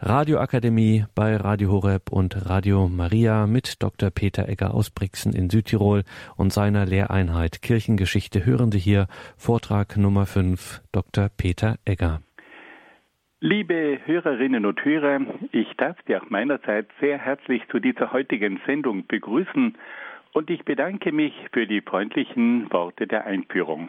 Radioakademie bei Radio Horeb und Radio Maria mit Dr. Peter Egger aus Brixen in Südtirol und seiner Lehreinheit Kirchengeschichte hören Sie hier Vortrag Nummer 5 Dr. Peter Egger. Liebe Hörerinnen und Hörer, ich darf Sie auch meinerseits sehr herzlich zu dieser heutigen Sendung begrüßen und ich bedanke mich für die freundlichen Worte der Einführung.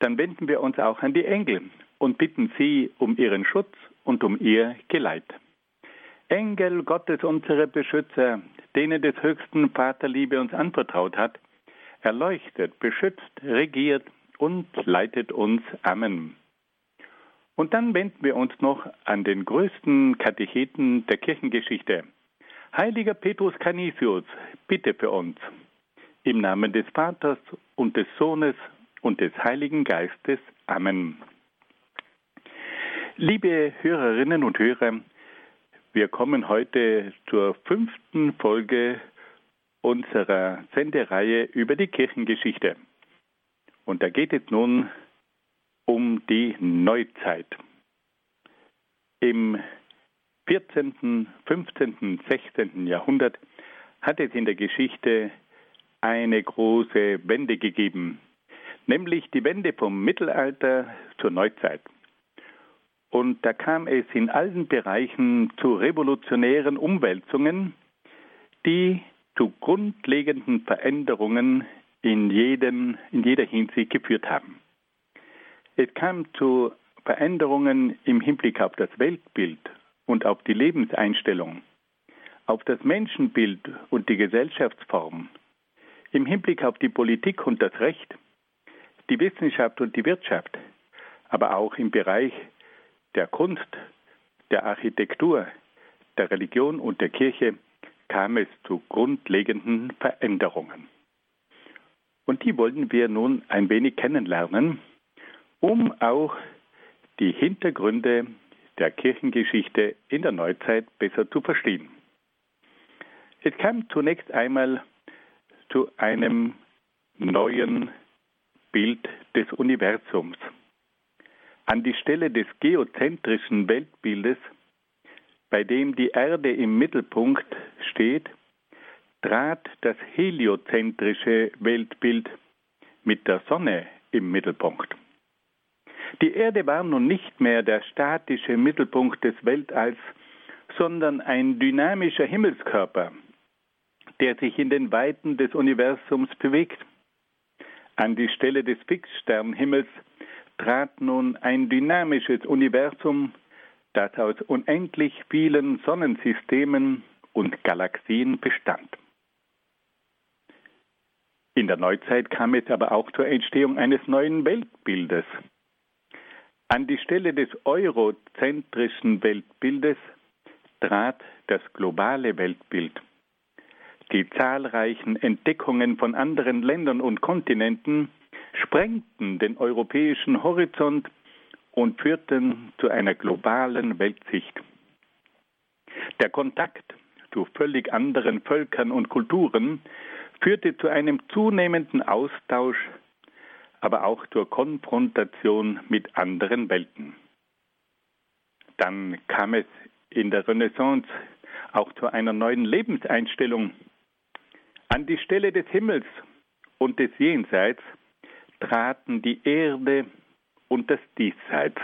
dann wenden wir uns auch an die Engel und bitten sie um ihren Schutz und um ihr Geleit. Engel Gottes, unsere Beschützer, denen des höchsten Vaterliebe uns anvertraut hat, erleuchtet, beschützt, regiert und leitet uns. Amen. Und dann wenden wir uns noch an den größten Katecheten der Kirchengeschichte. Heiliger Petrus Canisius, bitte für uns. Im Namen des Vaters und des Sohnes und des Heiligen Geistes. Amen. Liebe Hörerinnen und Hörer, wir kommen heute zur fünften Folge unserer Sendereihe über die Kirchengeschichte. Und da geht es nun um die Neuzeit. Im 14., 15., 16. Jahrhundert hat es in der Geschichte eine große Wende gegeben nämlich die Wende vom Mittelalter zur Neuzeit. Und da kam es in allen Bereichen zu revolutionären Umwälzungen, die zu grundlegenden Veränderungen in, jeden, in jeder Hinsicht geführt haben. Es kam zu Veränderungen im Hinblick auf das Weltbild und auf die Lebenseinstellung, auf das Menschenbild und die Gesellschaftsform, im Hinblick auf die Politik und das Recht, die Wissenschaft und die Wirtschaft, aber auch im Bereich der Kunst, der Architektur, der Religion und der Kirche kam es zu grundlegenden Veränderungen. Und die wollen wir nun ein wenig kennenlernen, um auch die Hintergründe der Kirchengeschichte in der Neuzeit besser zu verstehen. Es kam zunächst einmal zu einem neuen Bild des Universums. An die Stelle des geozentrischen Weltbildes, bei dem die Erde im Mittelpunkt steht, trat das heliozentrische Weltbild mit der Sonne im Mittelpunkt. Die Erde war nun nicht mehr der statische Mittelpunkt des Weltalls, sondern ein dynamischer Himmelskörper, der sich in den Weiten des Universums bewegt. An die Stelle des Fixsternhimmels trat nun ein dynamisches Universum, das aus unendlich vielen Sonnensystemen und Galaxien bestand. In der Neuzeit kam es aber auch zur Entstehung eines neuen Weltbildes. An die Stelle des eurozentrischen Weltbildes trat das globale Weltbild. Die zahlreichen Entdeckungen von anderen Ländern und Kontinenten sprengten den europäischen Horizont und führten zu einer globalen Weltsicht. Der Kontakt zu völlig anderen Völkern und Kulturen führte zu einem zunehmenden Austausch, aber auch zur Konfrontation mit anderen Welten. Dann kam es in der Renaissance auch zu einer neuen Lebenseinstellung an die Stelle des Himmels und des Jenseits traten die Erde und das Diesseits.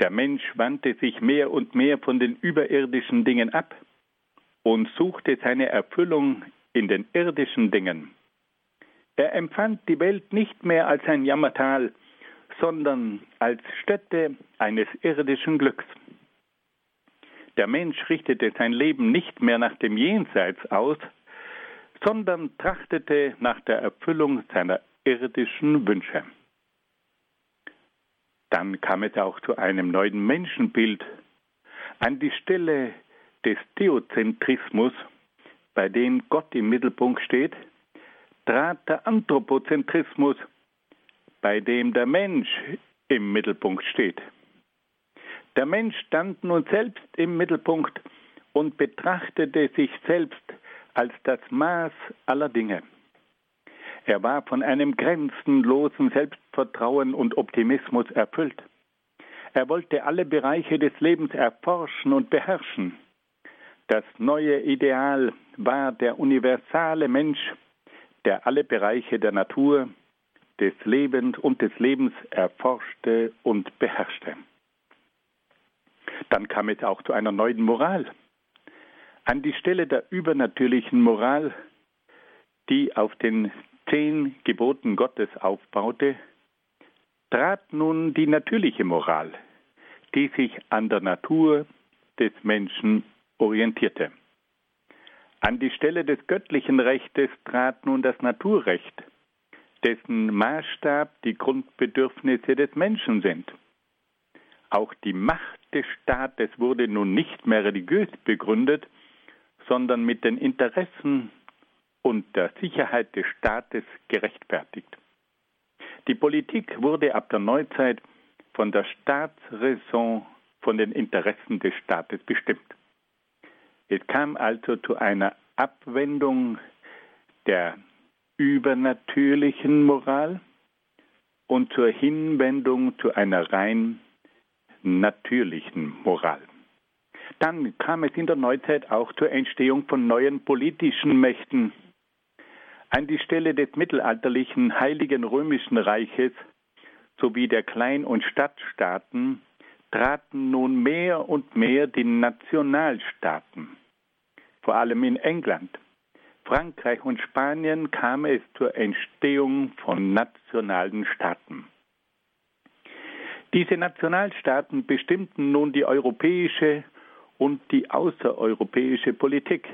Der Mensch wandte sich mehr und mehr von den überirdischen Dingen ab und suchte seine Erfüllung in den irdischen Dingen. Er empfand die Welt nicht mehr als ein Jammertal, sondern als Stätte eines irdischen Glücks. Der Mensch richtete sein Leben nicht mehr nach dem Jenseits aus, sondern trachtete nach der Erfüllung seiner irdischen Wünsche. Dann kam es auch zu einem neuen Menschenbild. An die Stelle des Theozentrismus, bei dem Gott im Mittelpunkt steht, trat der Anthropozentrismus, bei dem der Mensch im Mittelpunkt steht. Der Mensch stand nun selbst im Mittelpunkt und betrachtete sich selbst als das Maß aller Dinge. Er war von einem grenzenlosen Selbstvertrauen und Optimismus erfüllt. Er wollte alle Bereiche des Lebens erforschen und beherrschen. Das neue Ideal war der universale Mensch, der alle Bereiche der Natur, des Lebens und des Lebens erforschte und beherrschte. Dann kam es auch zu einer neuen Moral. An die Stelle der übernatürlichen Moral, die auf den zehn Geboten Gottes aufbaute, trat nun die natürliche Moral, die sich an der Natur des Menschen orientierte. An die Stelle des göttlichen Rechtes trat nun das Naturrecht, dessen Maßstab die Grundbedürfnisse des Menschen sind. Auch die Macht des Staates wurde nun nicht mehr religiös begründet, sondern mit den Interessen und der Sicherheit des Staates gerechtfertigt. Die Politik wurde ab der Neuzeit von der Staatsräson, von den Interessen des Staates bestimmt. Es kam also zu einer Abwendung der übernatürlichen Moral und zur Hinwendung zu einer rein natürlichen Moral. Dann kam es in der Neuzeit auch zur Entstehung von neuen politischen Mächten. An die Stelle des mittelalterlichen Heiligen Römischen Reiches sowie der Klein- und Stadtstaaten traten nun mehr und mehr die Nationalstaaten. Vor allem in England, Frankreich und Spanien kam es zur Entstehung von nationalen Staaten. Diese Nationalstaaten bestimmten nun die europäische und die außereuropäische Politik.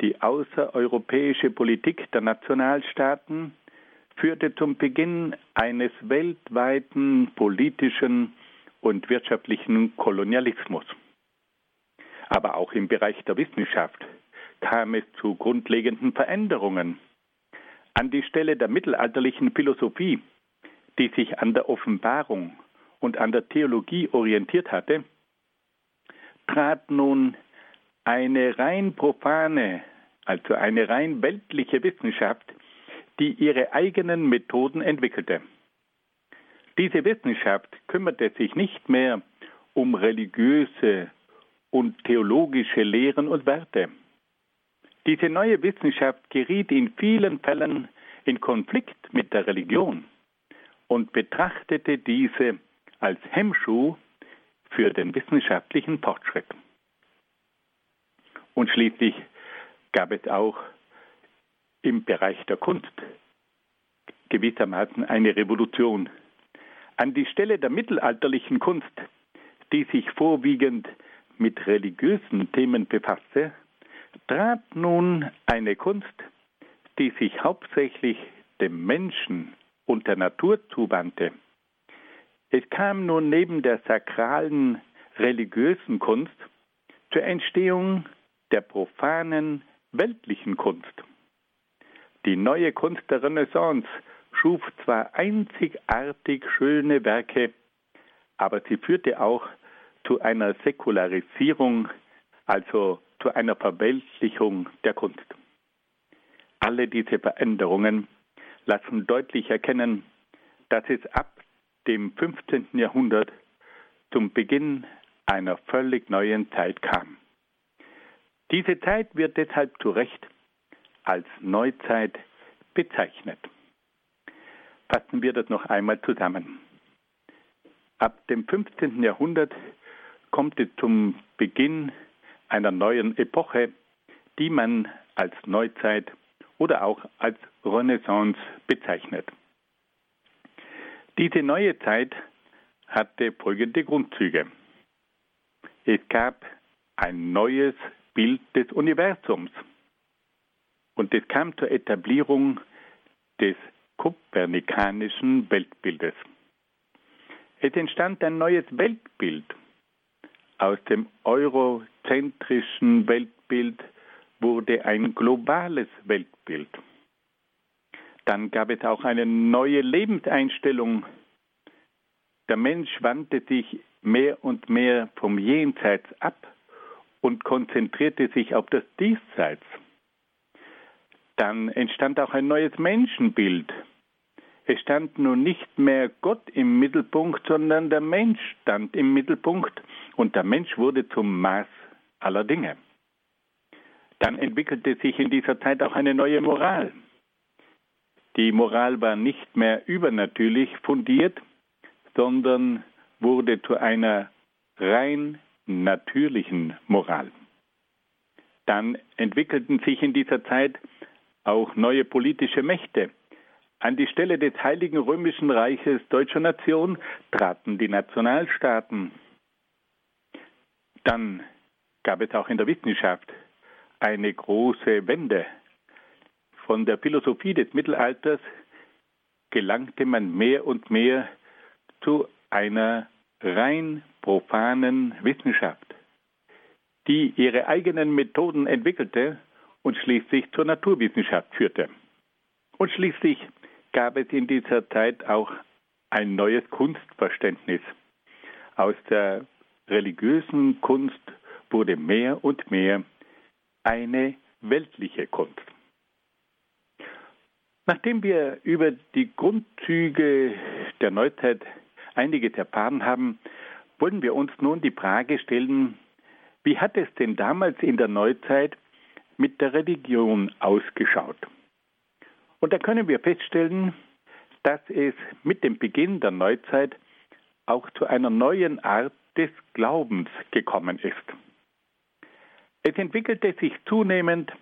Die außereuropäische Politik der Nationalstaaten führte zum Beginn eines weltweiten politischen und wirtschaftlichen Kolonialismus. Aber auch im Bereich der Wissenschaft kam es zu grundlegenden Veränderungen. An die Stelle der mittelalterlichen Philosophie, die sich an der Offenbarung und an der Theologie orientiert hatte, trat nun eine rein profane, also eine rein weltliche Wissenschaft, die ihre eigenen Methoden entwickelte. Diese Wissenschaft kümmerte sich nicht mehr um religiöse und theologische Lehren und Werte. Diese neue Wissenschaft geriet in vielen Fällen in Konflikt mit der Religion und betrachtete diese als Hemmschuh für den wissenschaftlichen Fortschritt. Und schließlich gab es auch im Bereich der Kunst gewissermaßen eine Revolution. An die Stelle der mittelalterlichen Kunst, die sich vorwiegend mit religiösen Themen befasste, trat nun eine Kunst, die sich hauptsächlich dem Menschen und der Natur zuwandte. Es kam nun neben der sakralen religiösen Kunst zur Entstehung der profanen weltlichen Kunst. Die neue Kunst der Renaissance schuf zwar einzigartig schöne Werke, aber sie führte auch zu einer Säkularisierung, also zu einer Verweltlichung der Kunst. Alle diese Veränderungen lassen deutlich erkennen, dass es ab dem 15. Jahrhundert zum Beginn einer völlig neuen Zeit kam. Diese Zeit wird deshalb zu Recht als Neuzeit bezeichnet. Fassen wir das noch einmal zusammen. Ab dem 15. Jahrhundert kommt es zum Beginn einer neuen Epoche, die man als Neuzeit oder auch als Renaissance bezeichnet. Diese neue Zeit hatte folgende Grundzüge. Es gab ein neues Bild des Universums und es kam zur Etablierung des kopernikanischen Weltbildes. Es entstand ein neues Weltbild. Aus dem eurozentrischen Weltbild wurde ein globales Weltbild. Dann gab es auch eine neue Lebenseinstellung. Der Mensch wandte sich mehr und mehr vom Jenseits ab und konzentrierte sich auf das Diesseits. Dann entstand auch ein neues Menschenbild. Es stand nun nicht mehr Gott im Mittelpunkt, sondern der Mensch stand im Mittelpunkt und der Mensch wurde zum Maß aller Dinge. Dann entwickelte sich in dieser Zeit auch eine neue Moral. Die Moral war nicht mehr übernatürlich fundiert, sondern wurde zu einer rein natürlichen Moral. Dann entwickelten sich in dieser Zeit auch neue politische Mächte. An die Stelle des Heiligen Römischen Reiches deutscher Nation traten die Nationalstaaten. Dann gab es auch in der Wissenschaft eine große Wende. Von der Philosophie des Mittelalters gelangte man mehr und mehr zu einer rein profanen Wissenschaft, die ihre eigenen Methoden entwickelte und schließlich zur Naturwissenschaft führte. Und schließlich gab es in dieser Zeit auch ein neues Kunstverständnis. Aus der religiösen Kunst wurde mehr und mehr eine weltliche Kunst. Nachdem wir über die Grundzüge der Neuzeit einiges erfahren haben, wollen wir uns nun die Frage stellen, wie hat es denn damals in der Neuzeit mit der Religion ausgeschaut? Und da können wir feststellen, dass es mit dem Beginn der Neuzeit auch zu einer neuen Art des Glaubens gekommen ist. Es entwickelte sich zunehmend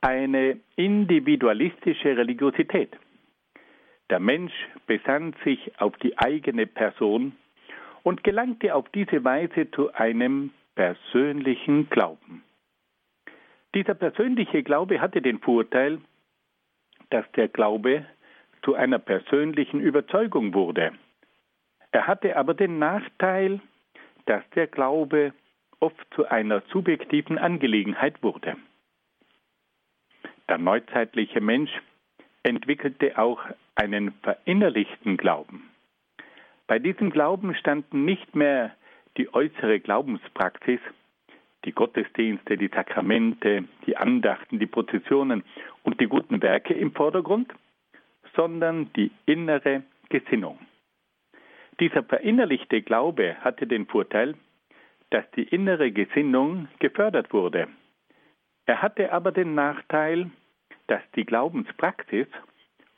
eine individualistische Religiosität. Der Mensch besann sich auf die eigene Person und gelangte auf diese Weise zu einem persönlichen Glauben. Dieser persönliche Glaube hatte den Vorteil, dass der Glaube zu einer persönlichen Überzeugung wurde. Er hatte aber den Nachteil, dass der Glaube oft zu einer subjektiven Angelegenheit wurde. Der neuzeitliche Mensch entwickelte auch einen verinnerlichten Glauben. Bei diesem Glauben standen nicht mehr die äußere Glaubenspraxis, die Gottesdienste, die Sakramente, die Andachten, die Prozessionen und die guten Werke im Vordergrund, sondern die innere Gesinnung. Dieser verinnerlichte Glaube hatte den Vorteil, dass die innere Gesinnung gefördert wurde. Er hatte aber den Nachteil, dass die Glaubenspraxis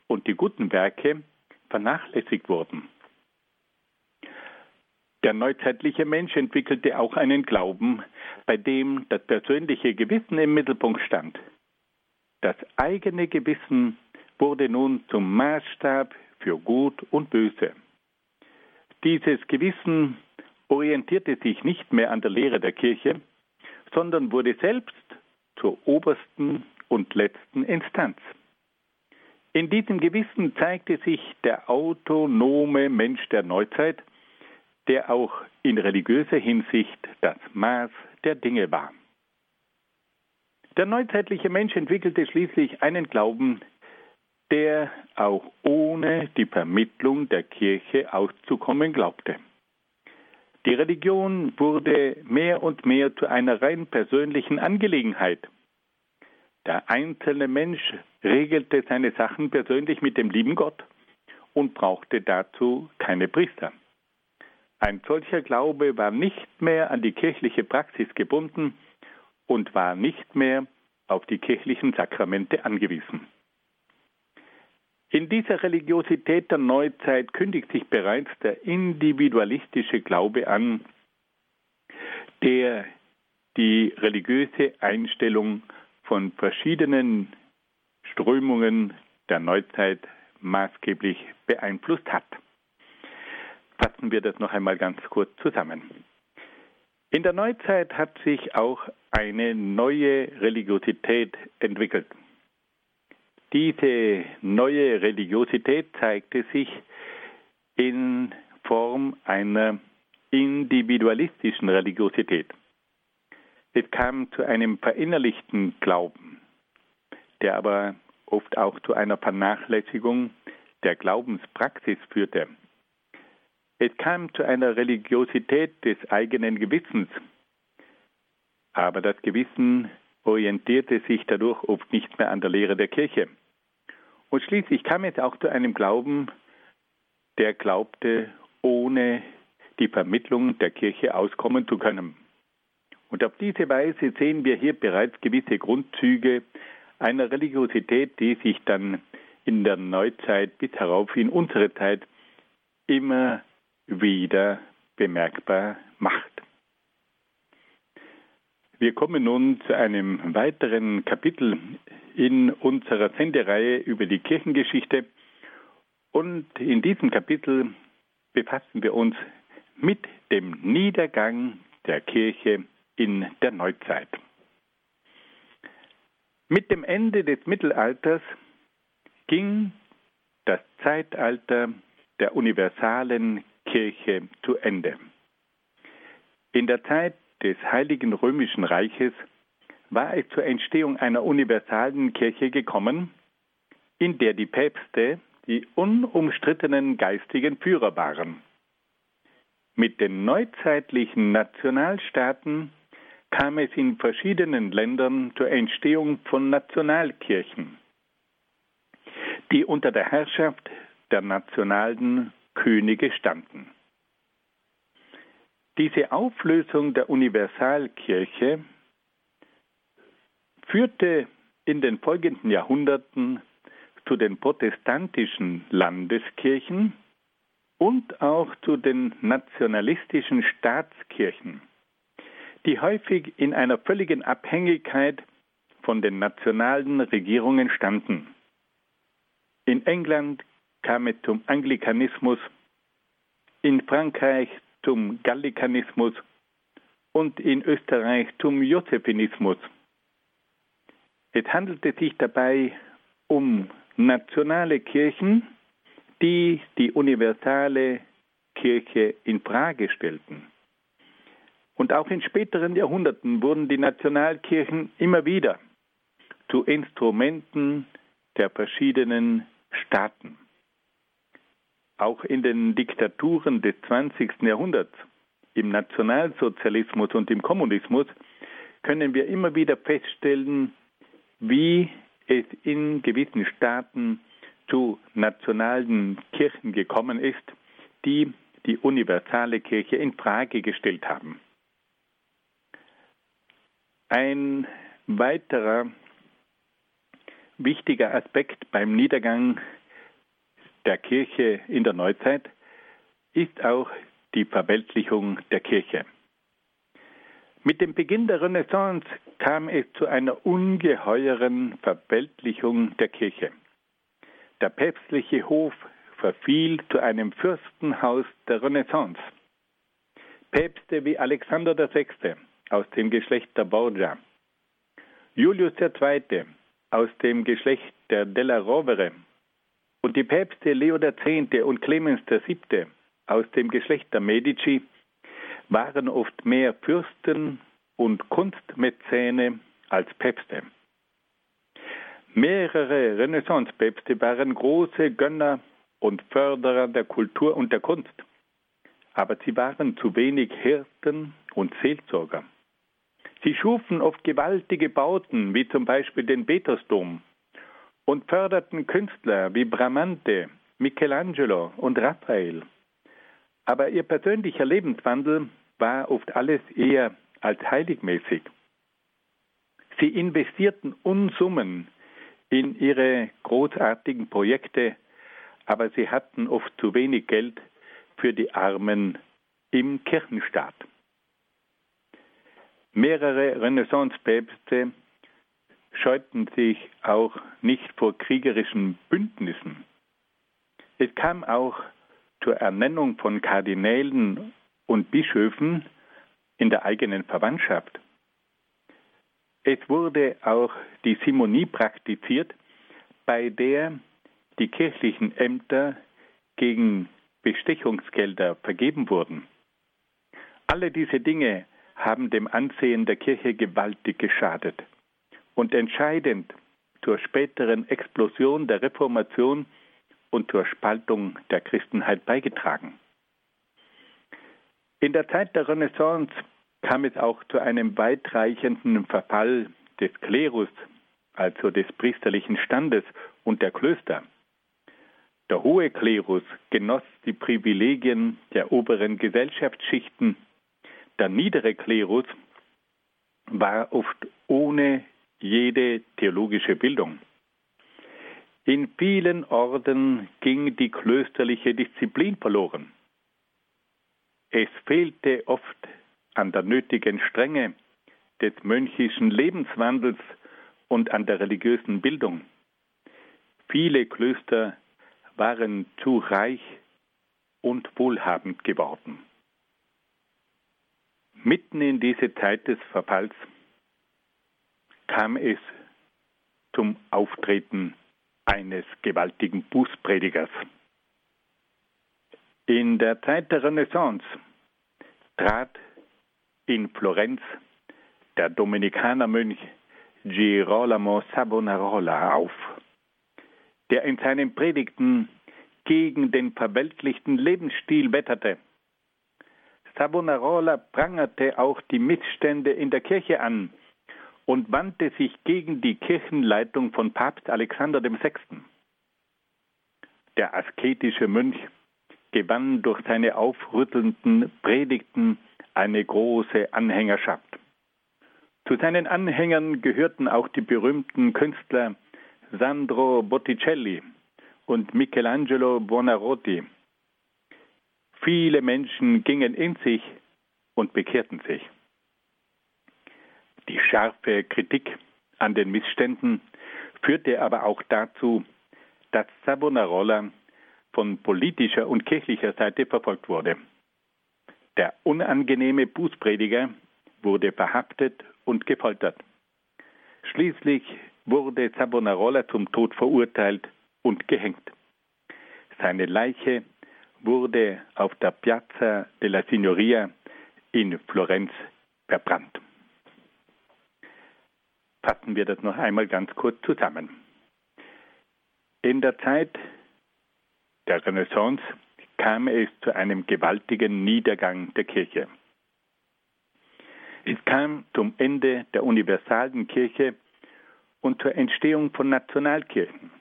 und die guten Werke vernachlässigt wurden. Der neuzeitliche Mensch entwickelte auch einen Glauben, bei dem das persönliche Gewissen im Mittelpunkt stand. Das eigene Gewissen wurde nun zum Maßstab für Gut und Böse. Dieses Gewissen orientierte sich nicht mehr an der Lehre der Kirche, sondern wurde selbst zur obersten und letzten Instanz. In diesem Gewissen zeigte sich der autonome Mensch der Neuzeit, der auch in religiöser Hinsicht das Maß der Dinge war. Der neuzeitliche Mensch entwickelte schließlich einen Glauben, der auch ohne die Vermittlung der Kirche auszukommen glaubte. Die Religion wurde mehr und mehr zu einer rein persönlichen Angelegenheit. Der einzelne Mensch regelte seine Sachen persönlich mit dem lieben Gott und brauchte dazu keine Priester. Ein solcher Glaube war nicht mehr an die kirchliche Praxis gebunden und war nicht mehr auf die kirchlichen Sakramente angewiesen. In dieser Religiosität der Neuzeit kündigt sich bereits der individualistische Glaube an, der die religiöse Einstellung von verschiedenen Strömungen der Neuzeit maßgeblich beeinflusst hat. Fassen wir das noch einmal ganz kurz zusammen. In der Neuzeit hat sich auch eine neue Religiosität entwickelt. Diese neue Religiosität zeigte sich in Form einer individualistischen Religiosität. Es kam zu einem verinnerlichten Glauben, der aber oft auch zu einer Vernachlässigung der Glaubenspraxis führte. Es kam zu einer Religiosität des eigenen Gewissens, aber das Gewissen orientierte sich dadurch oft nicht mehr an der Lehre der Kirche. Und schließlich kam es auch zu einem Glauben, der glaubte, ohne die Vermittlung der Kirche auskommen zu können. Und auf diese Weise sehen wir hier bereits gewisse Grundzüge einer Religiosität, die sich dann in der Neuzeit bis herauf in unsere Zeit immer wieder bemerkbar macht. Wir kommen nun zu einem weiteren Kapitel in unserer Sendereihe über die Kirchengeschichte. Und in diesem Kapitel befassen wir uns mit dem Niedergang der Kirche in der Neuzeit. Mit dem Ende des Mittelalters ging das Zeitalter der universalen Kirche zu Ende. In der Zeit des Heiligen Römischen Reiches war es zur Entstehung einer universalen Kirche gekommen, in der die Päpste die unumstrittenen geistigen Führer waren. Mit den neuzeitlichen Nationalstaaten kam es in verschiedenen Ländern zur Entstehung von Nationalkirchen, die unter der Herrschaft der nationalen Könige standen. Diese Auflösung der Universalkirche führte in den folgenden Jahrhunderten zu den protestantischen Landeskirchen und auch zu den nationalistischen Staatskirchen, die häufig in einer völligen Abhängigkeit von den nationalen Regierungen standen. In England kam es zum Anglikanismus, in Frankreich zum Gallikanismus und in Österreich zum Josephinismus. Es handelte sich dabei um nationale Kirchen, die die universale Kirche in Frage stellten. Und auch in späteren Jahrhunderten wurden die Nationalkirchen immer wieder zu Instrumenten der verschiedenen Staaten. Auch in den Diktaturen des 20. Jahrhunderts, im Nationalsozialismus und im Kommunismus, können wir immer wieder feststellen, wie es in gewissen Staaten zu nationalen Kirchen gekommen ist, die die universale Kirche in Frage gestellt haben. Ein weiterer wichtiger Aspekt beim Niedergang der Kirche in der Neuzeit ist auch die Verweltlichung der Kirche. Mit dem Beginn der Renaissance kam es zu einer ungeheuren Verweltlichung der Kirche. Der päpstliche Hof verfiel zu einem Fürstenhaus der Renaissance. Päpste wie Alexander VI. Aus dem Geschlecht der Borgia, Julius II. aus dem Geschlecht der Della Rovere und die Päpste Leo X. und Clemens VII. aus dem Geschlecht der Medici waren oft mehr Fürsten und Kunstmäzene als Päpste. Mehrere Renaissance-Päpste waren große Gönner und Förderer der Kultur und der Kunst, aber sie waren zu wenig Hirten und Seelsorger. Sie schufen oft gewaltige Bauten, wie zum Beispiel den Petersdom, und förderten Künstler wie Bramante, Michelangelo und Raphael. Aber ihr persönlicher Lebenswandel war oft alles eher als heiligmäßig. Sie investierten Unsummen in ihre großartigen Projekte aber sie hatten oft zu wenig Geld für die Armen im Kirchenstaat. Mehrere Renaissance-Päpste scheuten sich auch nicht vor kriegerischen Bündnissen. Es kam auch zur Ernennung von Kardinälen und Bischöfen in der eigenen Verwandtschaft. Es wurde auch die Simonie praktiziert, bei der die kirchlichen Ämter gegen Bestechungsgelder vergeben wurden. Alle diese Dinge haben dem Ansehen der Kirche gewaltig geschadet und entscheidend zur späteren Explosion der Reformation und zur Spaltung der Christenheit beigetragen. In der Zeit der Renaissance kam es auch zu einem weitreichenden Verfall des Klerus, also des priesterlichen Standes und der Klöster. Der hohe Klerus genoss die Privilegien der oberen Gesellschaftsschichten. Der niedere Klerus war oft ohne jede theologische Bildung. In vielen Orden ging die klösterliche Disziplin verloren. Es fehlte oft an der nötigen Strenge des mönchischen Lebenswandels und an der religiösen Bildung. Viele Klöster waren zu reich und wohlhabend geworden. Mitten in diese Zeit des Verfalls kam es zum Auftreten eines gewaltigen Bußpredigers. In der Zeit der Renaissance trat in Florenz der Dominikanermönch Girolamo Savonarola auf, der in seinen Predigten gegen den verweltlichten Lebensstil wetterte. Savonarola prangerte auch die Missstände in der Kirche an, und wandte sich gegen die Kirchenleitung von Papst Alexander VI. Der asketische Mönch gewann durch seine aufrüttelnden Predigten eine große Anhängerschaft. Zu seinen Anhängern gehörten auch die berühmten Künstler Sandro Botticelli und Michelangelo Buonarroti. Viele Menschen gingen in sich und bekehrten sich. Die scharfe Kritik an den Missständen führte aber auch dazu, dass Savonarola von politischer und kirchlicher Seite verfolgt wurde. Der unangenehme Bußprediger wurde verhaftet und gefoltert. Schließlich wurde Savonarola zum Tod verurteilt und gehängt. Seine Leiche wurde auf der Piazza della Signoria in Florenz verbrannt. Fassen wir das noch einmal ganz kurz zusammen. In der Zeit der Renaissance kam es zu einem gewaltigen Niedergang der Kirche. Es kam zum Ende der universalen Kirche und zur Entstehung von Nationalkirchen.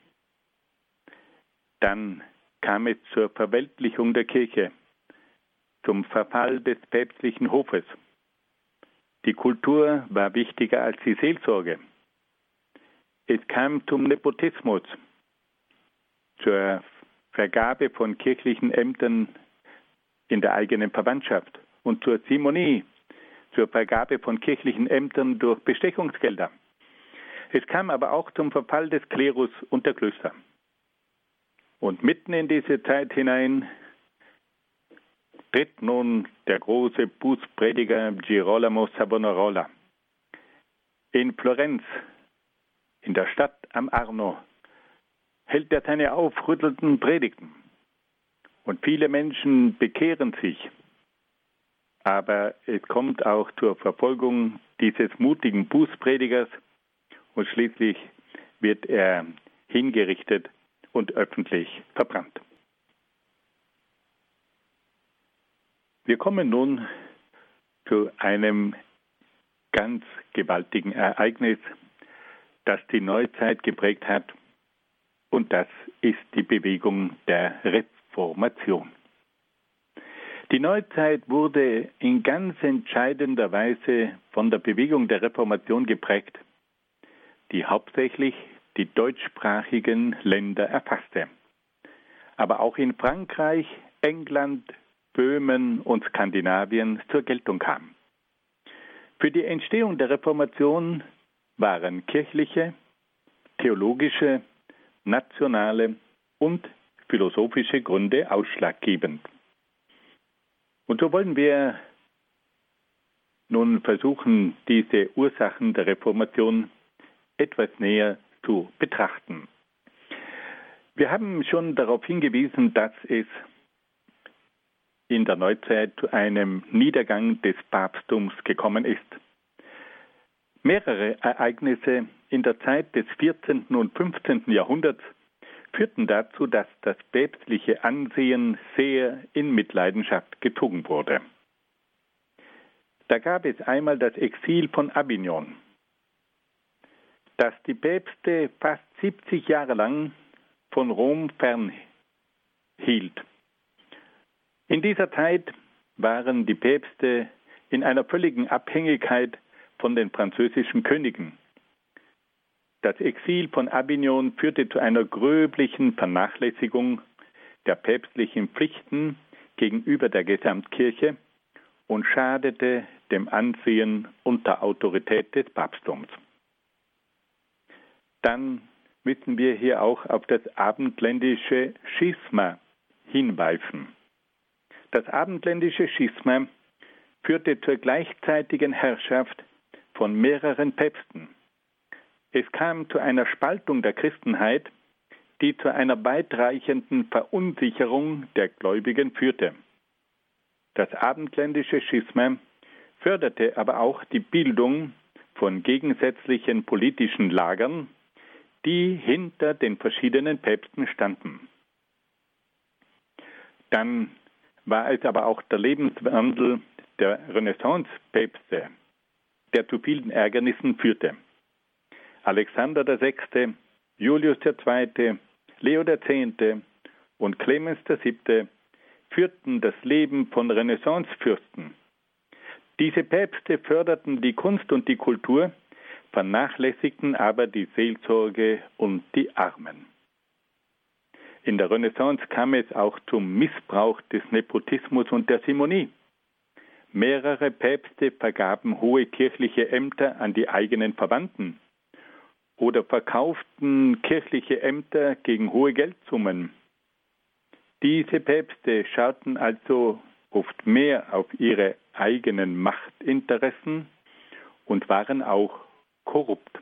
Dann kam es zur Verweltlichung der Kirche, zum Verfall des päpstlichen Hofes die Kultur war wichtiger als die Seelsorge. Es kam zum Nepotismus, zur Vergabe von kirchlichen Ämtern in der eigenen Verwandtschaft und zur Simonie, zur Vergabe von kirchlichen Ämtern durch Bestechungsgelder. Es kam aber auch zum Verfall des Klerus und der Klöster. Und mitten in diese Zeit hinein tritt nun der große Bußprediger Girolamo Savonarola. In Florenz, in der Stadt am Arno, hält er seine aufrüttelnden Predigten. Und viele Menschen bekehren sich. Aber es kommt auch zur Verfolgung dieses mutigen Bußpredigers und schließlich wird er hingerichtet und öffentlich verbrannt. Wir kommen nun zu einem ganz gewaltigen Ereignis, das die Neuzeit geprägt hat, und das ist die Bewegung der Reformation. Die Neuzeit wurde in ganz entscheidender Weise von der Bewegung der Reformation geprägt, die hauptsächlich die deutschsprachigen Länder erfasste. aber auch in Frankreich, England, Böhmen und Skandinavien zur Geltung kam. Für die Entstehung der Reformation waren kirchliche, theologische, nationale und philosophische Gründe ausschlaggebend. Und so wollen wir nun versuchen, diese Ursachen der Reformation etwas näher zu betrachten. Wir haben schon darauf hingewiesen, dass es in der Neuzeit zu einem Niedergang des Papsttums gekommen ist. Mehrere Ereignisse in der Zeit des 14. und 15. Jahrhunderts führten dazu, dass das päpstliche Ansehen sehr in Mitleidenschaft gezogen wurde. Da gab es einmal das Exil von Avignon, das die Päpste fast 70 Jahre lang von Rom fernhielt. In dieser Zeit waren die Päpste in einer völligen Abhängigkeit von den französischen Königen. Das Exil von Avignon führte zu einer gröblichen Vernachlässigung der päpstlichen Pflichten gegenüber der Gesamtkirche und schadete dem Ansehen und der Autorität des Papsttums. Dann müssen wir hier auch auf das abendländische Schisma hinweisen. Das abendländische Schisma führte zur gleichzeitigen Herrschaft von mehreren Päpsten. Es kam zu einer Spaltung der Christenheit, die zu einer weitreichenden Verunsicherung der Gläubigen führte. Das abendländische Schisma förderte aber auch die Bildung von gegensätzlichen politischen Lagern, die hinter den verschiedenen Päpsten standen. Dann war es aber auch der Lebenswandel der Renaissance-Päpste, der zu vielen Ärgernissen führte. Alexander VI., Julius II., Leo X. und Clemens VII. führten das Leben von Renaissance-Fürsten. Diese Päpste förderten die Kunst und die Kultur, vernachlässigten aber die Seelsorge und die Armen. In der Renaissance kam es auch zum Missbrauch des Nepotismus und der Simonie. Mehrere Päpste vergaben hohe kirchliche Ämter an die eigenen Verwandten oder verkauften kirchliche Ämter gegen hohe Geldsummen. Diese Päpste schauten also oft mehr auf ihre eigenen Machtinteressen und waren auch korrupt.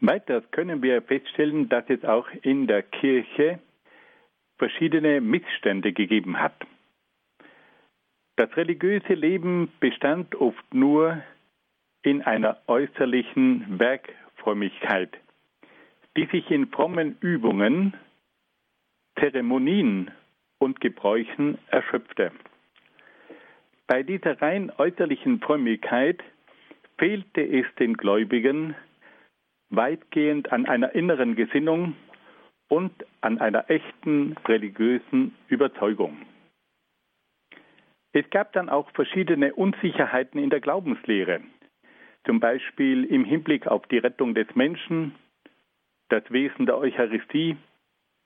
Weiters können wir feststellen, dass es auch in der Kirche verschiedene Missstände gegeben hat. Das religiöse Leben bestand oft nur in einer äußerlichen Werkfrömmigkeit, die sich in frommen Übungen, Zeremonien und Gebräuchen erschöpfte. Bei dieser rein äußerlichen Frömmigkeit fehlte es den Gläubigen weitgehend an einer inneren Gesinnung und an einer echten religiösen Überzeugung. Es gab dann auch verschiedene Unsicherheiten in der Glaubenslehre, zum Beispiel im Hinblick auf die Rettung des Menschen, das Wesen der Eucharistie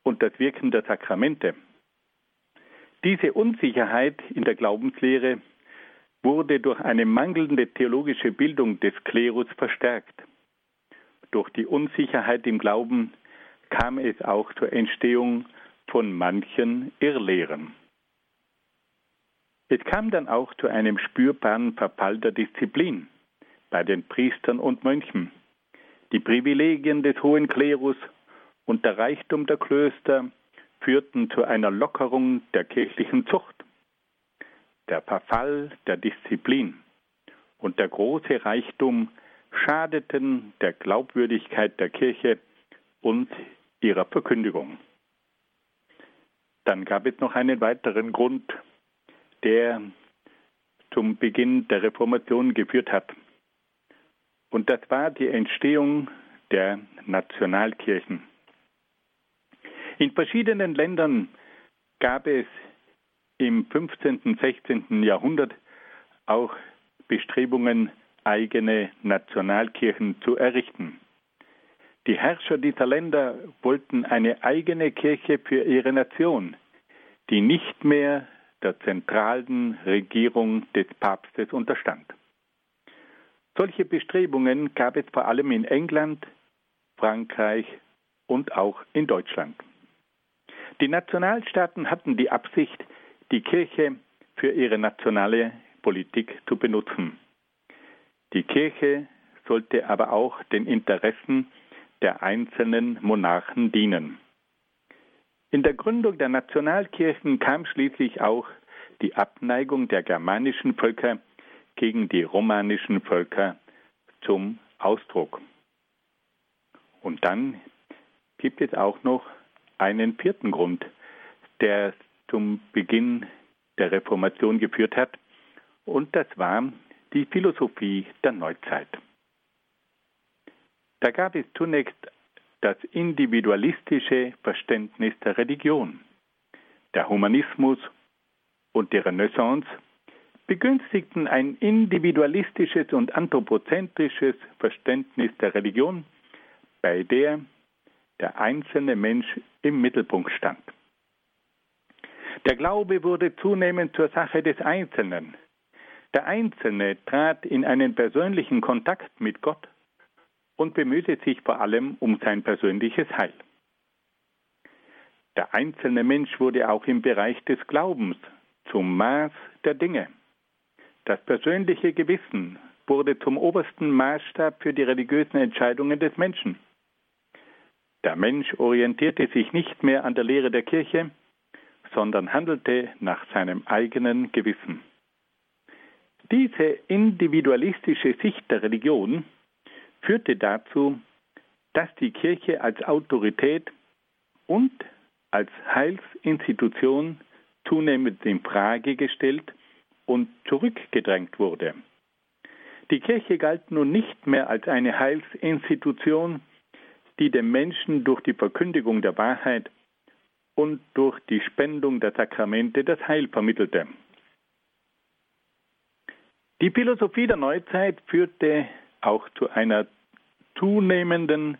und das Wirken der Sakramente. Diese Unsicherheit in der Glaubenslehre wurde durch eine mangelnde theologische Bildung des Klerus verstärkt. Durch die Unsicherheit im Glauben kam es auch zur Entstehung von manchen Irrlehren. Es kam dann auch zu einem spürbaren Verfall der Disziplin bei den Priestern und Mönchen. Die Privilegien des hohen Klerus und der Reichtum der Klöster führten zu einer Lockerung der kirchlichen Zucht. Der Verfall der Disziplin und der große Reichtum schadeten der Glaubwürdigkeit der Kirche und ihrer Verkündigung. Dann gab es noch einen weiteren Grund, der zum Beginn der Reformation geführt hat. Und das war die Entstehung der Nationalkirchen. In verschiedenen Ländern gab es im 15. und 16. Jahrhundert auch Bestrebungen, eigene Nationalkirchen zu errichten. Die Herrscher dieser Länder wollten eine eigene Kirche für ihre Nation, die nicht mehr der zentralen Regierung des Papstes unterstand. Solche Bestrebungen gab es vor allem in England, Frankreich und auch in Deutschland. Die Nationalstaaten hatten die Absicht, die Kirche für ihre nationale Politik zu benutzen. Die Kirche sollte aber auch den Interessen der einzelnen Monarchen dienen. In der Gründung der Nationalkirchen kam schließlich auch die Abneigung der germanischen Völker gegen die romanischen Völker zum Ausdruck. Und dann gibt es auch noch einen vierten Grund, der zum Beginn der Reformation geführt hat, und das war die Philosophie der Neuzeit. Da gab es zunächst das individualistische Verständnis der Religion. Der Humanismus und die Renaissance begünstigten ein individualistisches und anthropozentrisches Verständnis der Religion, bei der der einzelne Mensch im Mittelpunkt stand. Der Glaube wurde zunehmend zur Sache des Einzelnen. Der Einzelne trat in einen persönlichen Kontakt mit Gott und bemühte sich vor allem um sein persönliches Heil. Der einzelne Mensch wurde auch im Bereich des Glaubens zum Maß der Dinge. Das persönliche Gewissen wurde zum obersten Maßstab für die religiösen Entscheidungen des Menschen. Der Mensch orientierte sich nicht mehr an der Lehre der Kirche, sondern handelte nach seinem eigenen Gewissen. Diese individualistische Sicht der Religion führte dazu, dass die Kirche als Autorität und als Heilsinstitution zunehmend in Frage gestellt und zurückgedrängt wurde. Die Kirche galt nun nicht mehr als eine Heilsinstitution, die dem Menschen durch die Verkündigung der Wahrheit und durch die Spendung der Sakramente das Heil vermittelte. Die Philosophie der Neuzeit führte auch zu einer zunehmenden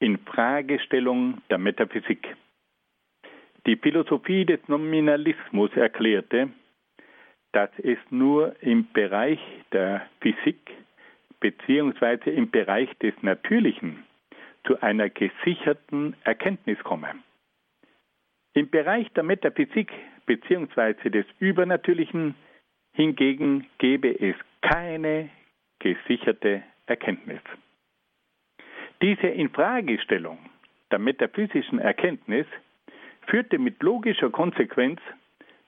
Infragestellung der Metaphysik. Die Philosophie des Nominalismus erklärte, dass es nur im Bereich der Physik bzw. im Bereich des Natürlichen zu einer gesicherten Erkenntnis komme. Im Bereich der Metaphysik bzw. des Übernatürlichen hingegen gebe es keine gesicherte Erkenntnis. Diese Infragestellung der metaphysischen Erkenntnis führte mit logischer Konsequenz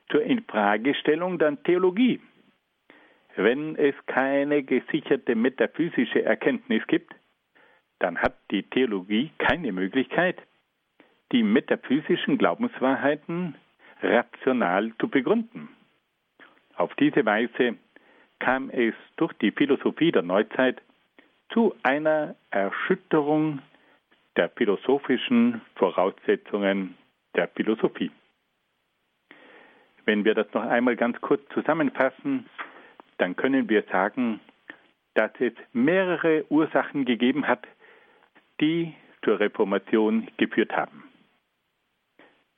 zur Infragestellung der Theologie. Wenn es keine gesicherte metaphysische Erkenntnis gibt, dann hat die Theologie keine Möglichkeit, die metaphysischen Glaubenswahrheiten rational zu begründen. Auf diese Weise kam es durch die Philosophie der Neuzeit zu einer Erschütterung der philosophischen Voraussetzungen der Philosophie. Wenn wir das noch einmal ganz kurz zusammenfassen, dann können wir sagen, dass es mehrere Ursachen gegeben hat, die zur Reformation geführt haben.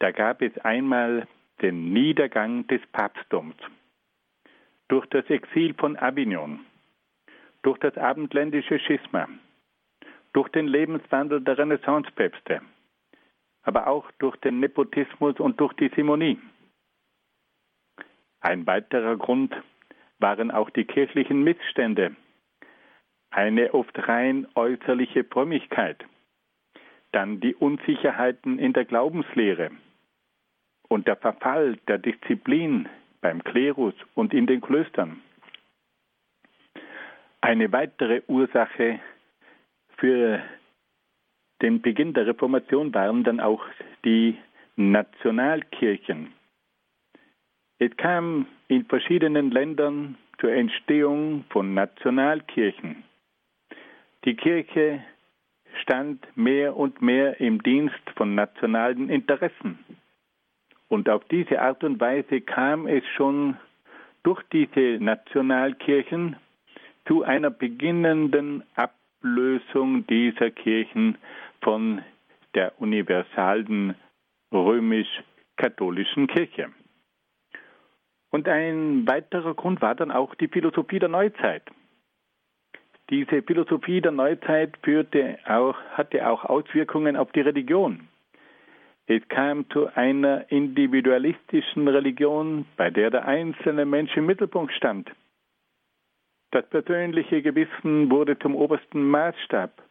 Da gab es einmal den Niedergang des Papsttums. Durch das Exil von Avignon, durch das abendländische Schisma, durch den Lebenswandel der Renaissancepäpste, aber auch durch den Nepotismus und durch die Simonie. Ein weiterer Grund waren auch die kirchlichen Missstände, eine oft rein äußerliche Frömmigkeit, dann die Unsicherheiten in der Glaubenslehre und der Verfall der Disziplin beim Klerus und in den Klöstern. Eine weitere Ursache für den Beginn der Reformation waren dann auch die Nationalkirchen. Es kam in verschiedenen Ländern zur Entstehung von Nationalkirchen. Die Kirche stand mehr und mehr im Dienst von nationalen Interessen. Und auf diese Art und Weise kam es schon durch diese Nationalkirchen zu einer beginnenden Ablösung dieser Kirchen von der universalen römisch-katholischen Kirche. Und ein weiterer Grund war dann auch die Philosophie der Neuzeit. Diese Philosophie der Neuzeit führte auch, hatte auch Auswirkungen auf die Religion. Es kam zu einer individualistischen Religion, bei der der einzelne Mensch im Mittelpunkt stand. Das persönliche Gewissen wurde zum obersten Maßstab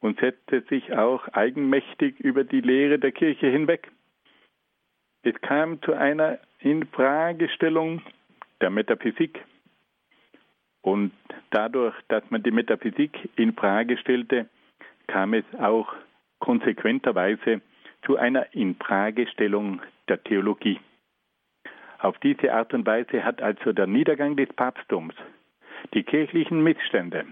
und setzte sich auch eigenmächtig über die Lehre der Kirche hinweg. Es kam zu einer Infragestellung der Metaphysik. Und dadurch, dass man die Metaphysik in Frage stellte, kam es auch konsequenterweise zu einer Infragestellung der Theologie. Auf diese Art und Weise hat also der Niedergang des Papsttums, die kirchlichen Missstände,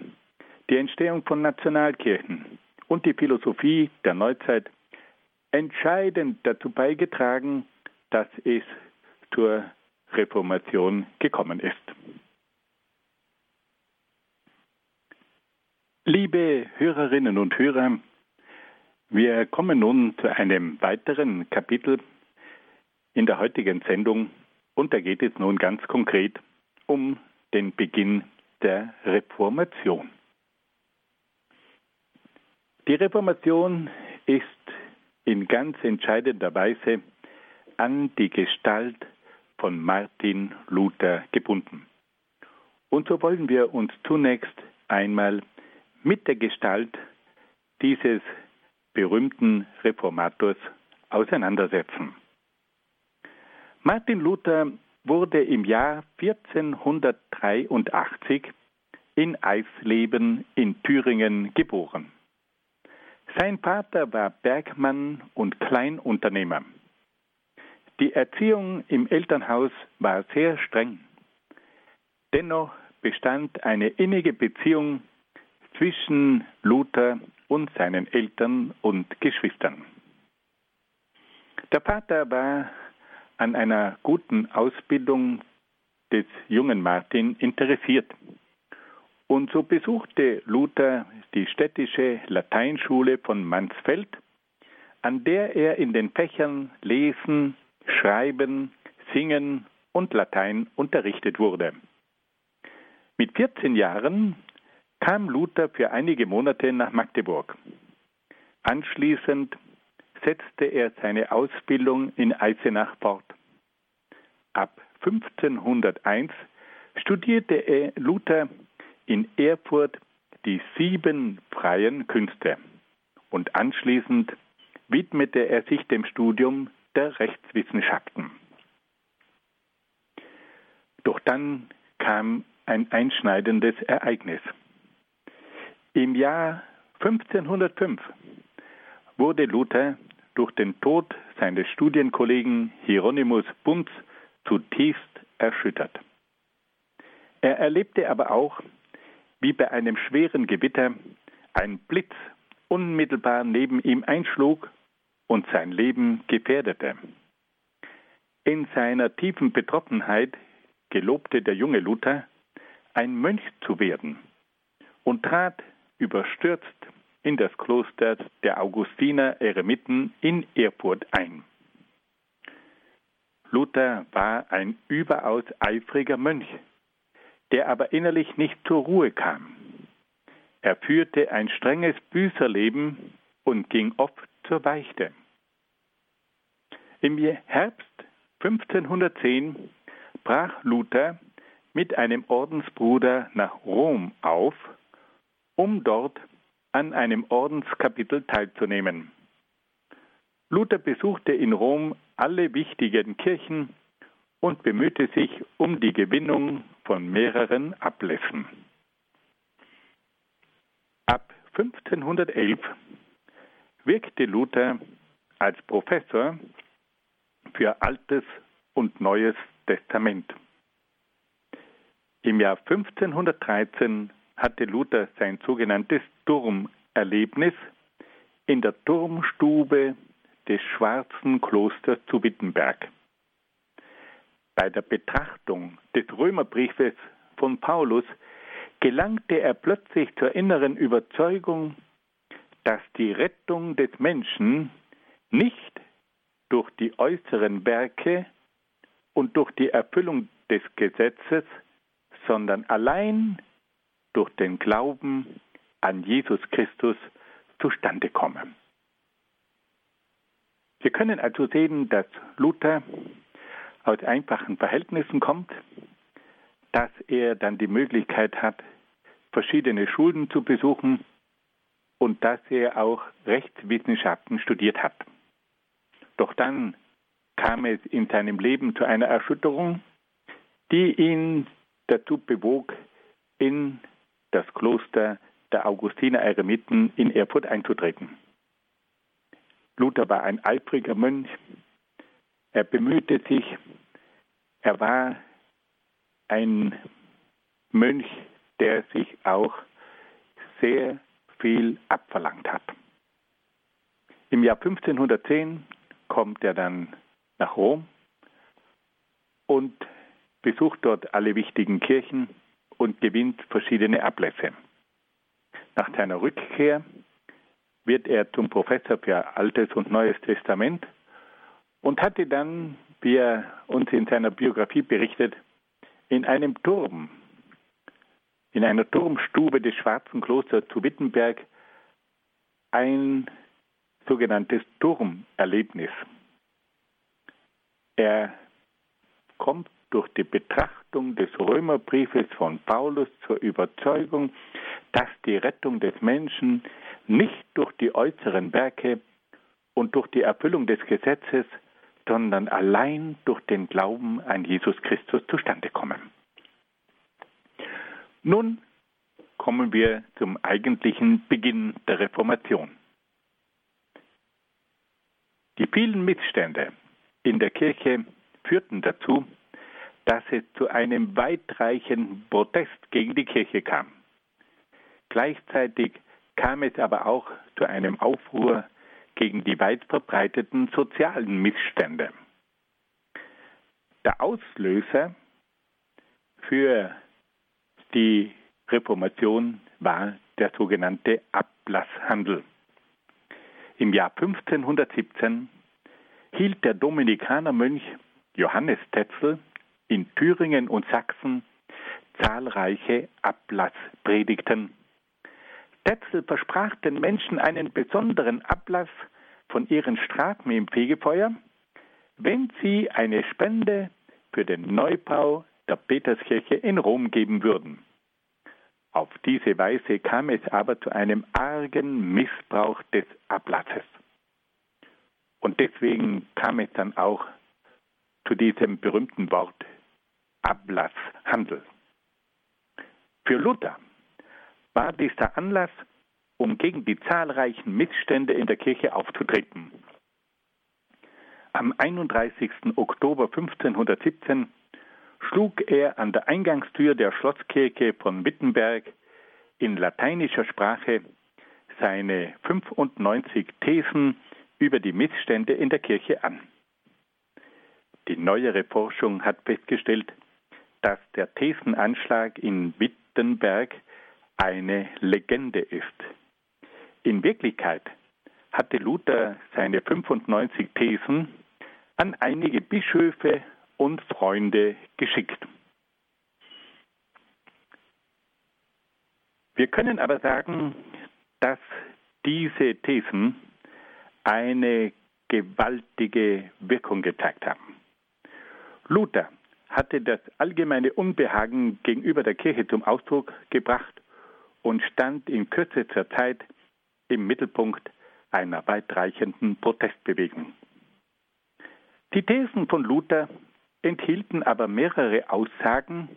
die Entstehung von Nationalkirchen und die Philosophie der Neuzeit entscheidend dazu beigetragen, dass es zur Reformation gekommen ist. Liebe Hörerinnen und Hörer, wir kommen nun zu einem weiteren Kapitel in der heutigen Sendung und da geht es nun ganz konkret um den Beginn der Reformation. Die Reformation ist in ganz entscheidender Weise an die Gestalt von Martin Luther gebunden. Und so wollen wir uns zunächst einmal mit der Gestalt dieses berühmten Reformators auseinandersetzen. Martin Luther wurde im Jahr 1483 in Eisleben in Thüringen geboren. Sein Vater war Bergmann und Kleinunternehmer. Die Erziehung im Elternhaus war sehr streng. Dennoch bestand eine innige Beziehung zwischen Luther und seinen Eltern und Geschwistern. Der Vater war an einer guten Ausbildung des jungen Martin interessiert. Und so besuchte Luther die städtische Lateinschule von Mansfeld, an der er in den Fächern Lesen, Schreiben, Singen und Latein unterrichtet wurde. Mit 14 Jahren kam Luther für einige Monate nach Magdeburg. Anschließend setzte er seine Ausbildung in Eisenach fort. Ab 1501 studierte er Luther in Erfurt die sieben freien Künste und anschließend widmete er sich dem Studium der Rechtswissenschaften. Doch dann kam ein einschneidendes Ereignis. Im Jahr 1505 wurde Luther durch den Tod seines Studienkollegen Hieronymus Bums zutiefst erschüttert. Er erlebte aber auch, wie bei einem schweren Gewitter ein Blitz unmittelbar neben ihm einschlug und sein Leben gefährdete. In seiner tiefen Betroffenheit gelobte der junge Luther, ein Mönch zu werden und trat überstürzt in das Kloster der Augustiner Eremiten in Erfurt ein. Luther war ein überaus eifriger Mönch, der aber innerlich nicht zur Ruhe kam. Er führte ein strenges Büßerleben und ging oft zur Beichte. Im Herbst 1510 brach Luther mit einem Ordensbruder nach Rom auf, um dort an einem Ordenskapitel teilzunehmen. Luther besuchte in Rom alle wichtigen Kirchen und bemühte sich um die Gewinnung von mehreren Ablässen. Ab 1511 wirkte Luther als Professor für Altes und Neues Testament. Im Jahr 1513 hatte Luther sein sogenanntes Turmerlebnis in der Turmstube des Schwarzen Klosters zu Wittenberg. Bei der Betrachtung des Römerbriefes von Paulus gelangte er plötzlich zur inneren Überzeugung, dass die Rettung des Menschen nicht durch die äußeren Werke und durch die Erfüllung des Gesetzes, sondern allein durch den Glauben an Jesus Christus zustande komme. Wir können also sehen, dass Luther aus einfachen Verhältnissen kommt, dass er dann die Möglichkeit hat, verschiedene Schulen zu besuchen und dass er auch Rechtswissenschaften studiert hat. Doch dann kam es in seinem Leben zu einer Erschütterung, die ihn dazu bewog, in das Kloster der Augustiner Eremiten in Erfurt einzutreten. Luther war ein eifriger Mönch. Er bemühte sich. Er war ein Mönch, der sich auch sehr viel abverlangt hat. Im Jahr 1510 kommt er dann nach Rom und besucht dort alle wichtigen Kirchen und gewinnt verschiedene Ablässe. Nach seiner Rückkehr wird er zum Professor für Altes und Neues Testament und hatte dann, wie er uns in seiner Biografie berichtet, in einem Turm, in einer Turmstube des Schwarzen Klosters zu Wittenberg ein sogenanntes Turmerlebnis. Er kommt durch die Betrachtung des Römerbriefes von Paulus zur Überzeugung, dass die Rettung des Menschen nicht durch die äußeren Werke und durch die Erfüllung des Gesetzes, sondern allein durch den Glauben an Jesus Christus zustande kommen. Nun kommen wir zum eigentlichen Beginn der Reformation. Die vielen Missstände in der Kirche führten dazu, dass es zu einem weitreichenden Protest gegen die Kirche kam. Gleichzeitig kam es aber auch zu einem Aufruhr gegen die weit verbreiteten sozialen Missstände. Der Auslöser für die Reformation war der sogenannte Ablasshandel. Im Jahr 1517 hielt der Dominikanermönch Johannes Tetzel in Thüringen und Sachsen zahlreiche Ablasspredigten Tetzel versprach den Menschen einen besonderen Ablass von ihren Strafen im Fegefeuer, wenn sie eine Spende für den Neubau der Peterskirche in Rom geben würden. Auf diese Weise kam es aber zu einem argen Missbrauch des Ablasses. Und deswegen kam es dann auch zu diesem berühmten Wort Ablasshandel. Für Luther war dies der Anlass, um gegen die zahlreichen Missstände in der Kirche aufzutreten. Am 31. Oktober 1517 schlug er an der Eingangstür der Schlosskirche von Wittenberg in lateinischer Sprache seine 95 Thesen über die Missstände in der Kirche an. Die neuere Forschung hat festgestellt, dass der Thesenanschlag in Wittenberg eine Legende ist. In Wirklichkeit hatte Luther seine 95 Thesen an einige Bischöfe und Freunde geschickt. Wir können aber sagen, dass diese Thesen eine gewaltige Wirkung gezeigt haben. Luther hatte das allgemeine Unbehagen gegenüber der Kirche zum Ausdruck gebracht und stand in kürzester Zeit im Mittelpunkt einer weitreichenden Protestbewegung. Die Thesen von Luther enthielten aber mehrere Aussagen,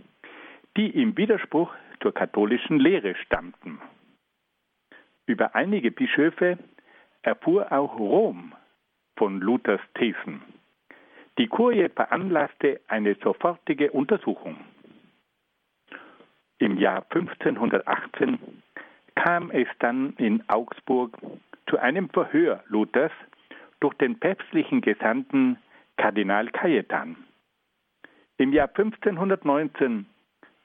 die im Widerspruch zur katholischen Lehre stammten. Über einige Bischöfe erfuhr auch Rom von Luthers Thesen. Die Kurie veranlasste eine sofortige Untersuchung. Im Jahr 1518 kam es dann in Augsburg zu einem Verhör Luthers durch den päpstlichen Gesandten Kardinal Cajetan. Im Jahr 1519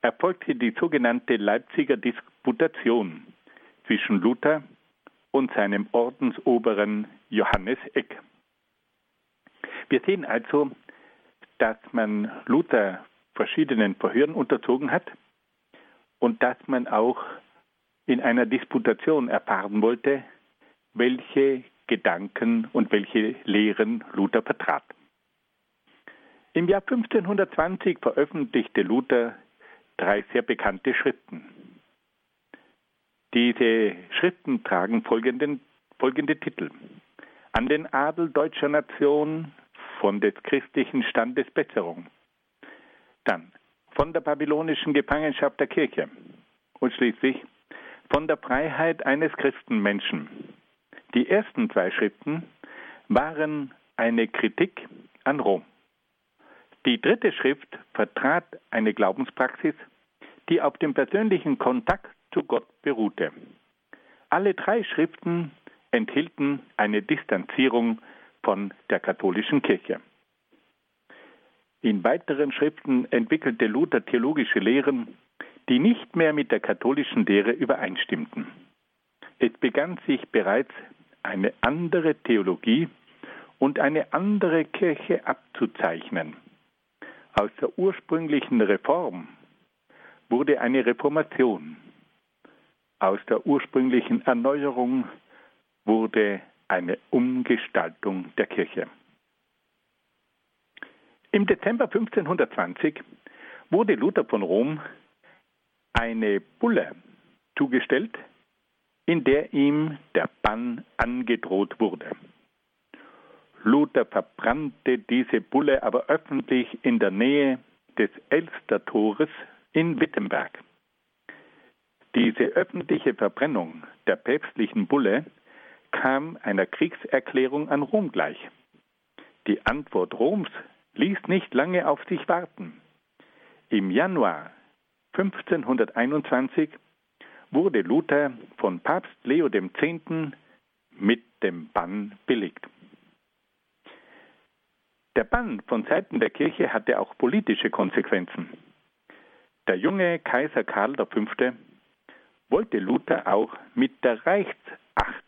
erfolgte die sogenannte Leipziger Disputation zwischen Luther und seinem Ordensoberen Johannes Eck. Wir sehen also, dass man Luther verschiedenen Verhören unterzogen hat und dass man auch in einer Disputation erfahren wollte, welche Gedanken und welche Lehren Luther vertrat. Im Jahr 1520 veröffentlichte Luther drei sehr bekannte Schriften. Diese Schriften tragen folgenden, folgende Titel. An den Adel deutscher Nation von des christlichen Standes Besserung. Dann von der babylonischen Gefangenschaft der Kirche. Und schließlich von der Freiheit eines Christenmenschen. Die ersten zwei Schriften waren eine Kritik an Rom. Die dritte Schrift vertrat eine Glaubenspraxis, die auf dem persönlichen Kontakt zu Gott beruhte. Alle drei Schriften enthielten eine Distanzierung von der katholischen Kirche. In weiteren Schriften entwickelte Luther theologische Lehren, die nicht mehr mit der katholischen Lehre übereinstimmten. Es begann sich bereits eine andere Theologie und eine andere Kirche abzuzeichnen. Aus der ursprünglichen Reform wurde eine Reformation. Aus der ursprünglichen Erneuerung wurde eine Umgestaltung der Kirche. Im Dezember 1520 wurde Luther von Rom eine Bulle zugestellt, in der ihm der Bann angedroht wurde. Luther verbrannte diese Bulle aber öffentlich in der Nähe des Elstertores in Wittenberg. Diese öffentliche Verbrennung der päpstlichen Bulle kam einer Kriegserklärung an Rom gleich. Die Antwort Roms ließ nicht lange auf sich warten. Im Januar 1521 wurde Luther von Papst Leo X. mit dem Bann billigt. Der Bann von Seiten der Kirche hatte auch politische Konsequenzen. Der junge Kaiser Karl V. wollte Luther auch mit der Reichsacht,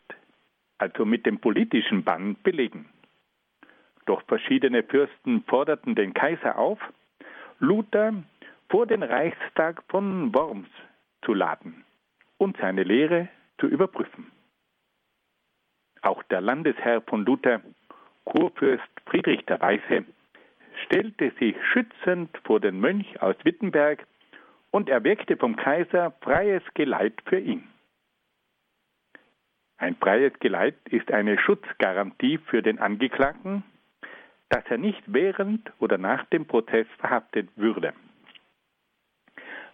also mit dem politischen Bann, belegen. Doch verschiedene Fürsten forderten den Kaiser auf, Luther vor den Reichstag von Worms zu laden und seine Lehre zu überprüfen. Auch der Landesherr von Luther, Kurfürst Friedrich der Weiße, stellte sich schützend vor den Mönch aus Wittenberg und erwirkte vom Kaiser freies Geleit für ihn. Ein freies Geleit ist eine Schutzgarantie für den Angeklagten, dass er nicht während oder nach dem Prozess verhaftet würde.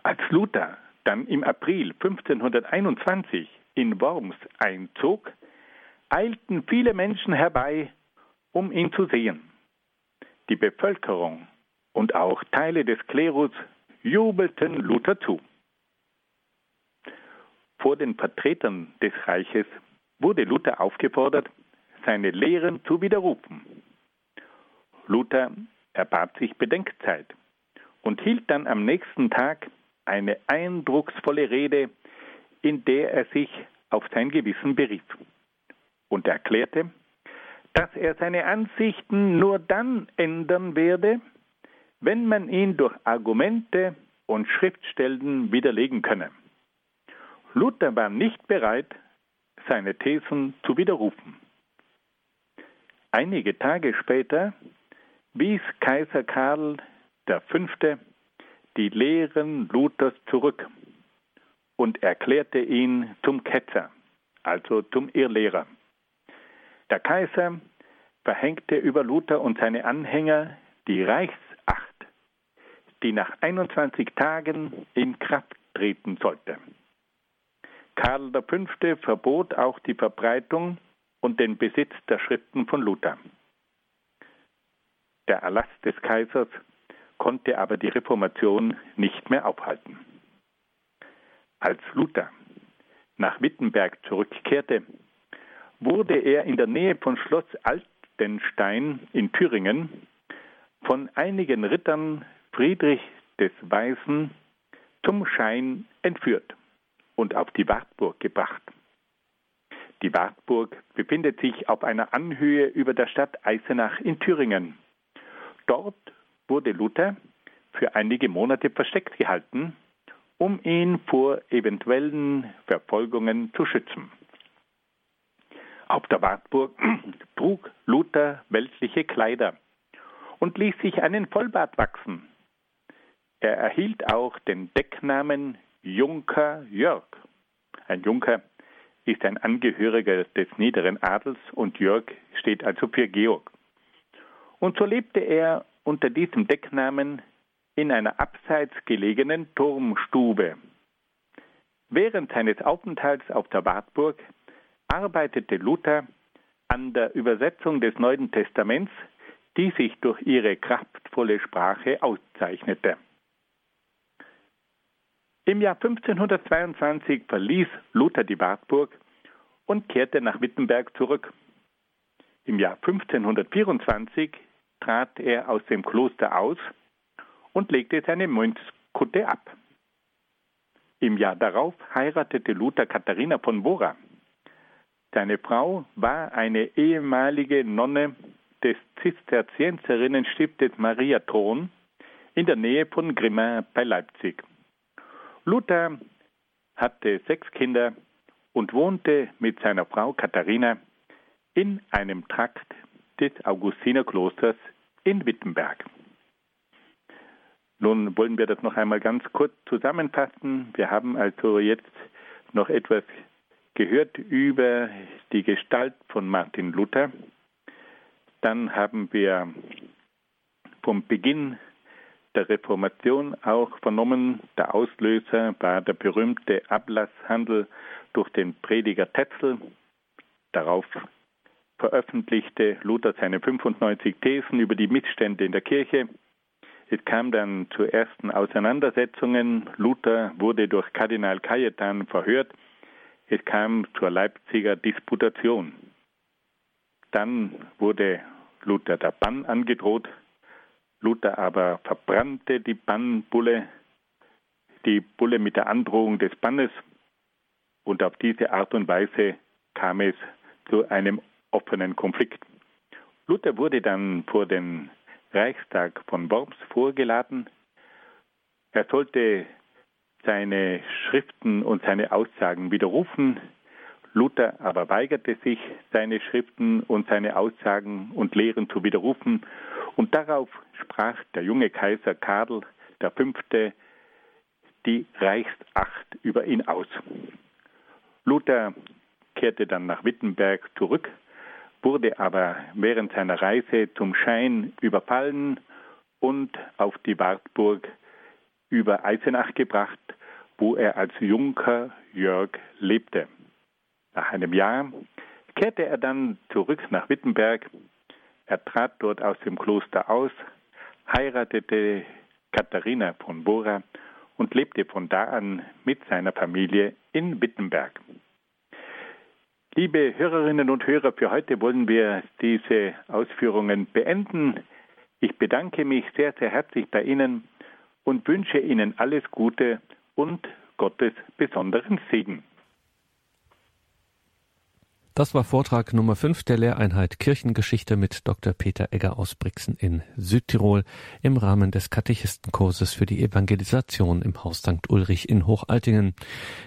Als Luther dann im April 1521 in Worms einzog, eilten viele Menschen herbei, um ihn zu sehen. Die Bevölkerung und auch Teile des Klerus jubelten Luther zu. Vor den Vertretern des Reiches wurde Luther aufgefordert, seine Lehren zu widerrufen. Luther erbat sich Bedenkzeit und hielt dann am nächsten Tag eine eindrucksvolle Rede, in der er sich auf sein Gewissen berief und erklärte, dass er seine Ansichten nur dann ändern werde, wenn man ihn durch Argumente und Schriftstellen widerlegen könne. Luther war nicht bereit, seine Thesen zu widerrufen. Einige Tage später wies Kaiser Karl V. die Lehren Luthers zurück und erklärte ihn zum Ketzer, also zum Irrlehrer. Der Kaiser verhängte über Luther und seine Anhänger die Reichsacht, die nach 21 Tagen in Kraft treten sollte. Karl V. verbot auch die Verbreitung und den Besitz der Schriften von Luther. Der Erlass des Kaisers konnte aber die Reformation nicht mehr aufhalten. Als Luther nach Wittenberg zurückkehrte, wurde er in der Nähe von Schloss Altenstein in Thüringen von einigen Rittern Friedrich des Weisen zum Schein entführt und auf die Wartburg gebracht. die Wartburg, befindet sich auf einer Anhöhe über der Stadt Eisenach in Thüringen. Dort wurde Luther für einige Monate versteckt gehalten, um ihn vor eventuellen Verfolgungen zu schützen. Auf der Wartburg trug Luther weltliche Kleider und ließ sich einen Vollbart wachsen. Er erhielt auch den Decknamen Junker Jörg. Ein Junker ist ein Angehöriger des niederen Adels und Jörg steht also für Georg. Und so lebte er unter diesem Decknamen in einer abseits gelegenen Turmstube. Während seines Aufenthalts auf der Wartburg arbeitete Luther an der Übersetzung des Neuen Testaments, die sich durch ihre kraftvolle Sprache auszeichnete. Im Jahr 1522 verließ Luther die Wartburg und kehrte nach Wittenberg zurück. Im Jahr 1524 trat er aus dem Kloster aus und legte seine Mönchskutte ab. Im Jahr darauf heiratete Luther Katharina von Bora. Seine Frau war eine ehemalige Nonne des Zisterzienserinnenstiftes Maria Thron in der Nähe von Grimma bei Leipzig. Luther hatte sechs Kinder und wohnte mit seiner Frau Katharina in einem Trakt des Augustinerklosters in Wittenberg. Nun wollen wir das noch einmal ganz kurz zusammenfassen. Wir haben also jetzt noch etwas gehört über die Gestalt von Martin Luther. Dann haben wir vom Beginn der Reformation auch vernommen, der Auslöser war der berühmte Ablasshandel durch den Prediger Tetzel. Darauf veröffentlichte Luther seine 95 Thesen über die Missstände in der Kirche. Es kam dann zu ersten Auseinandersetzungen. Luther wurde durch Kardinal Cajetan verhört. Es kam zur Leipziger Disputation. Dann wurde Luther der Bann angedroht. Luther aber verbrannte die Bannbulle, die Bulle mit der Androhung des Bannes. Und auf diese Art und Weise kam es zu einem offenen Konflikt. Luther wurde dann vor den Reichstag von Worms vorgeladen. Er sollte seine Schriften und seine Aussagen widerrufen. Luther aber weigerte sich, seine Schriften und seine Aussagen und Lehren zu widerrufen. Und darauf sprach der junge Kaiser Karl V. die Reichsacht über ihn aus. Luther kehrte dann nach Wittenberg zurück wurde aber während seiner Reise zum Schein überfallen und auf die Wartburg über Eisenach gebracht, wo er als Junker Jörg lebte. Nach einem Jahr kehrte er dann zurück nach Wittenberg. Er trat dort aus dem Kloster aus, heiratete Katharina von Bora und lebte von da an mit seiner Familie in Wittenberg. Liebe Hörerinnen und Hörer, für heute wollen wir diese Ausführungen beenden. Ich bedanke mich sehr, sehr herzlich bei Ihnen und wünsche Ihnen alles Gute und Gottes besonderen Segen. Das war Vortrag Nummer 5 der Lehreinheit Kirchengeschichte mit Dr. Peter Egger aus Brixen in Südtirol im Rahmen des Katechistenkurses für die Evangelisation im Haus St. Ulrich in Hochaltingen.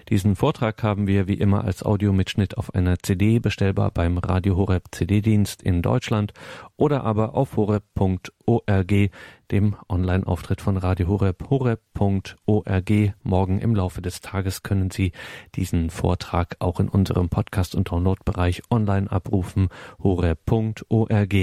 Diesen Vortrag haben wir wie immer als Audiomitschnitt auf einer CD bestellbar beim Radio Horeb CD-Dienst in Deutschland oder aber auf horeb.org, dem Online-Auftritt von Radio Horeb, horeb.org. Morgen im Laufe des Tages können Sie diesen Vortrag auch in unserem Podcast- und Download-Bereich online abrufen, horeb.org.